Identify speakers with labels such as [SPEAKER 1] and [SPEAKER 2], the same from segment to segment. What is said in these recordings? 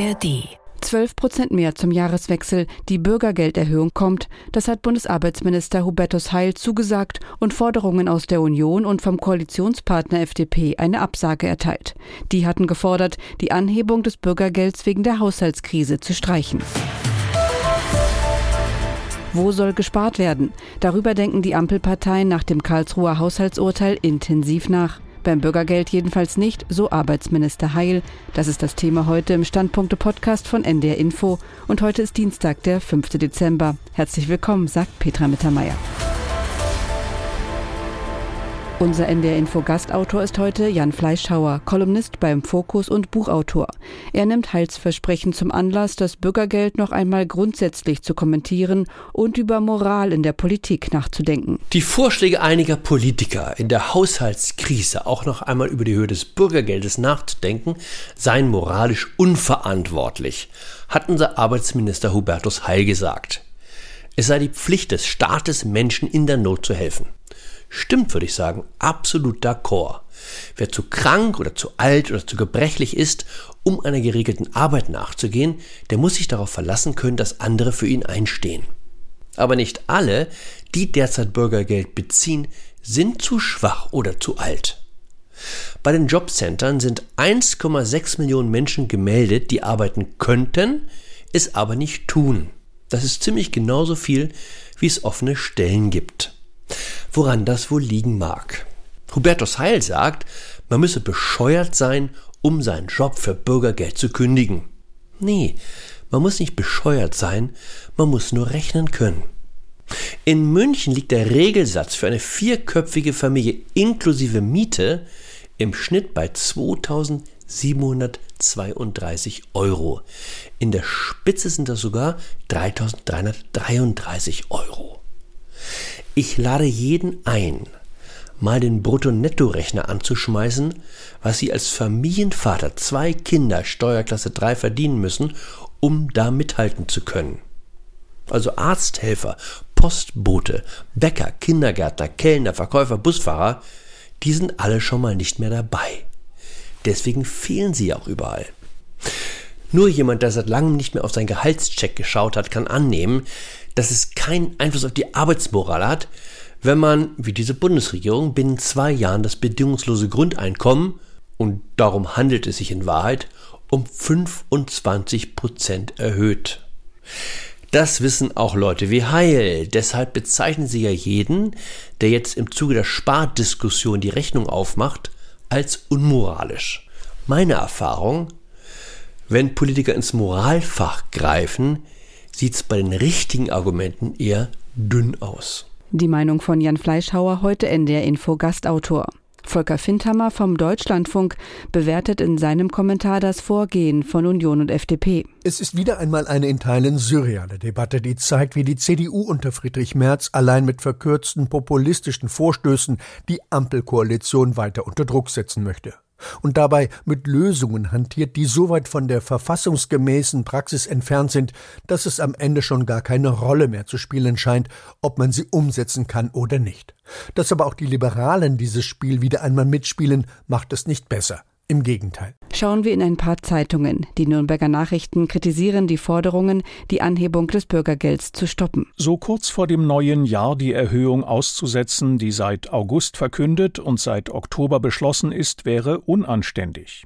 [SPEAKER 1] ARD 12 Prozent mehr zum Jahreswechsel. Die Bürgergelderhöhung kommt. Das hat Bundesarbeitsminister Hubertus Heil zugesagt und Forderungen aus der Union und vom Koalitionspartner FDP eine Absage erteilt. Die hatten gefordert, die Anhebung des Bürgergelds wegen der Haushaltskrise zu streichen. Wo soll gespart werden? Darüber denken die Ampelparteien nach dem Karlsruher Haushaltsurteil intensiv nach. Beim Bürgergeld jedenfalls nicht, so Arbeitsminister Heil. Das ist das Thema heute im Standpunkte-Podcast von NDR Info. Und heute ist Dienstag, der 5. Dezember. Herzlich willkommen, sagt Petra Mittermeier. Unser NDR Info Gastautor ist heute Jan Fleischhauer, Kolumnist beim Fokus und Buchautor. Er nimmt Heilsversprechen zum Anlass, das Bürgergeld noch einmal grundsätzlich zu kommentieren und über Moral in der Politik nachzudenken.
[SPEAKER 2] Die Vorschläge einiger Politiker in der Haushaltskrise auch noch einmal über die Höhe des Bürgergeldes nachzudenken, seien moralisch unverantwortlich, hat unser Arbeitsminister Hubertus Heil gesagt. Es sei die Pflicht des Staates, Menschen in der Not zu helfen. Stimmt, würde ich sagen, absolut d'accord. Wer zu krank oder zu alt oder zu gebrechlich ist, um einer geregelten Arbeit nachzugehen, der muss sich darauf verlassen können, dass andere für ihn einstehen. Aber nicht alle, die derzeit Bürgergeld beziehen, sind zu schwach oder zu alt. Bei den Jobcentern sind 1,6 Millionen Menschen gemeldet, die arbeiten könnten, es aber nicht tun. Das ist ziemlich genauso viel, wie es offene Stellen gibt woran das wohl liegen mag. Hubertus Heil sagt, man müsse bescheuert sein, um seinen Job für Bürgergeld zu kündigen. Nee, man muss nicht bescheuert sein, man muss nur rechnen können. In München liegt der Regelsatz für eine vierköpfige Familie inklusive Miete im Schnitt bei 2732 Euro. In der Spitze sind das sogar 3333 Euro. Ich lade jeden ein, mal den Brutto-Netto-Rechner anzuschmeißen, was Sie als Familienvater zwei Kinder Steuerklasse 3 verdienen müssen, um da mithalten zu können. Also Arzthelfer, Postbote, Bäcker, Kindergärtner, Kellner, Verkäufer, Busfahrer, die sind alle schon mal nicht mehr dabei. Deswegen fehlen sie auch überall. Nur jemand, der seit langem nicht mehr auf seinen Gehaltscheck geschaut hat, kann annehmen, dass es keinen Einfluss auf die Arbeitsmoral hat, wenn man, wie diese Bundesregierung, binnen zwei Jahren das bedingungslose Grundeinkommen, und darum handelt es sich in Wahrheit, um 25 Prozent erhöht. Das wissen auch Leute wie Heil. Deshalb bezeichnen sie ja jeden, der jetzt im Zuge der Spardiskussion die Rechnung aufmacht, als unmoralisch. Meine Erfahrung, wenn Politiker ins Moralfach greifen, sieht es bei den richtigen Argumenten eher dünn aus.
[SPEAKER 1] Die Meinung von Jan Fleischhauer, heute NDR Info Gastautor. Volker Findhammer vom Deutschlandfunk bewertet in seinem Kommentar das Vorgehen von Union und FDP.
[SPEAKER 3] Es ist wieder einmal eine in Teilen surreale Debatte, die zeigt, wie die CDU unter Friedrich Merz allein mit verkürzten populistischen Vorstößen die Ampelkoalition weiter unter Druck setzen möchte und dabei mit Lösungen hantiert, die so weit von der verfassungsgemäßen Praxis entfernt sind, dass es am Ende schon gar keine Rolle mehr zu spielen scheint, ob man sie umsetzen kann oder nicht. Dass aber auch die Liberalen dieses Spiel wieder einmal mitspielen, macht es nicht besser. Im Gegenteil.
[SPEAKER 1] Schauen wir in ein paar Zeitungen. Die Nürnberger Nachrichten kritisieren die Forderungen, die Anhebung des Bürgergelds zu stoppen.
[SPEAKER 4] So kurz vor dem neuen Jahr die Erhöhung auszusetzen, die seit August verkündet und seit Oktober beschlossen ist, wäre unanständig.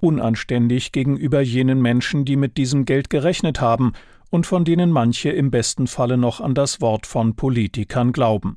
[SPEAKER 4] Unanständig gegenüber jenen Menschen, die mit diesem Geld gerechnet haben und von denen manche im besten Falle noch an das Wort von Politikern glauben.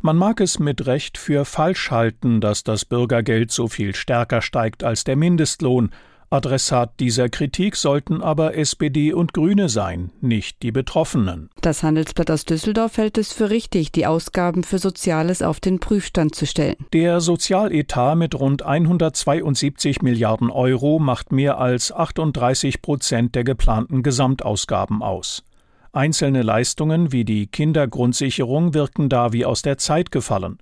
[SPEAKER 4] Man mag es mit Recht für falsch halten, dass das Bürgergeld so viel stärker steigt als der Mindestlohn. Adressat dieser Kritik sollten aber SPD und Grüne sein, nicht die Betroffenen.
[SPEAKER 1] Das Handelsblatt aus Düsseldorf hält es für richtig, die Ausgaben für Soziales auf den Prüfstand zu stellen.
[SPEAKER 4] Der Sozialetat mit rund 172 Milliarden Euro macht mehr als 38 Prozent der geplanten Gesamtausgaben aus. Einzelne Leistungen wie die Kindergrundsicherung wirken da wie aus der Zeit gefallen.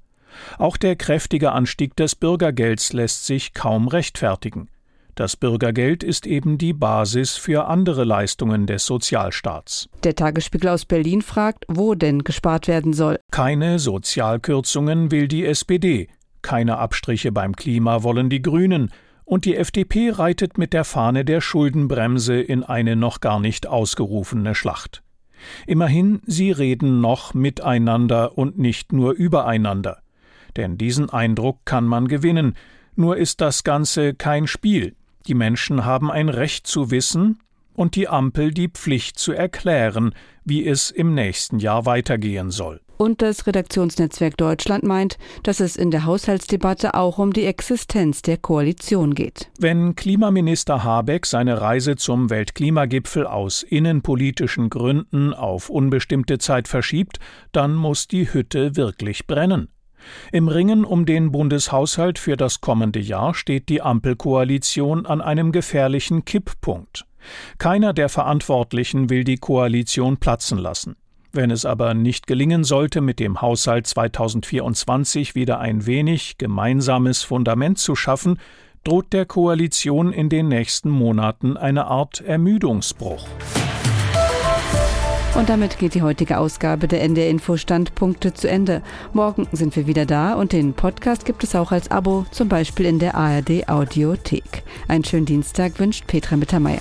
[SPEAKER 4] Auch der kräftige Anstieg des Bürgergelds lässt sich kaum rechtfertigen. Das Bürgergeld ist eben die Basis für andere Leistungen des Sozialstaats.
[SPEAKER 1] Der Tagesspiegel aus Berlin fragt, wo denn gespart werden soll.
[SPEAKER 4] Keine Sozialkürzungen will die SPD, keine Abstriche beim Klima wollen die Grünen, Und die FDP reitet mit der Fahne der Schuldenbremse in eine noch gar nicht ausgerufene Schlacht. Immerhin, sie reden noch miteinander und nicht nur übereinander. Denn diesen Eindruck kann man gewinnen, nur ist das Ganze kein Spiel. Die Menschen haben ein Recht zu wissen und die Ampel die Pflicht zu erklären, wie es im nächsten Jahr weitergehen soll.
[SPEAKER 1] Und das Redaktionsnetzwerk Deutschland meint, dass es in der Haushaltsdebatte auch um die Existenz der Koalition geht.
[SPEAKER 4] Wenn Klimaminister Habeck seine Reise zum Weltklimagipfel aus innenpolitischen Gründen auf unbestimmte Zeit verschiebt, dann muss die Hütte wirklich brennen. Im Ringen um den Bundeshaushalt für das kommende Jahr steht die Ampelkoalition an einem gefährlichen Kipppunkt. Keiner der Verantwortlichen will die Koalition platzen lassen. Wenn es aber nicht gelingen sollte, mit dem Haushalt 2024 wieder ein wenig gemeinsames Fundament zu schaffen, droht der Koalition in den nächsten Monaten eine Art Ermüdungsbruch.
[SPEAKER 1] Und damit geht die heutige Ausgabe der NDR Info Standpunkte zu Ende. Morgen sind wir wieder da und den Podcast gibt es auch als Abo, zum Beispiel in der ARD Audiothek. Einen schönen Dienstag wünscht Petra Mittermeier.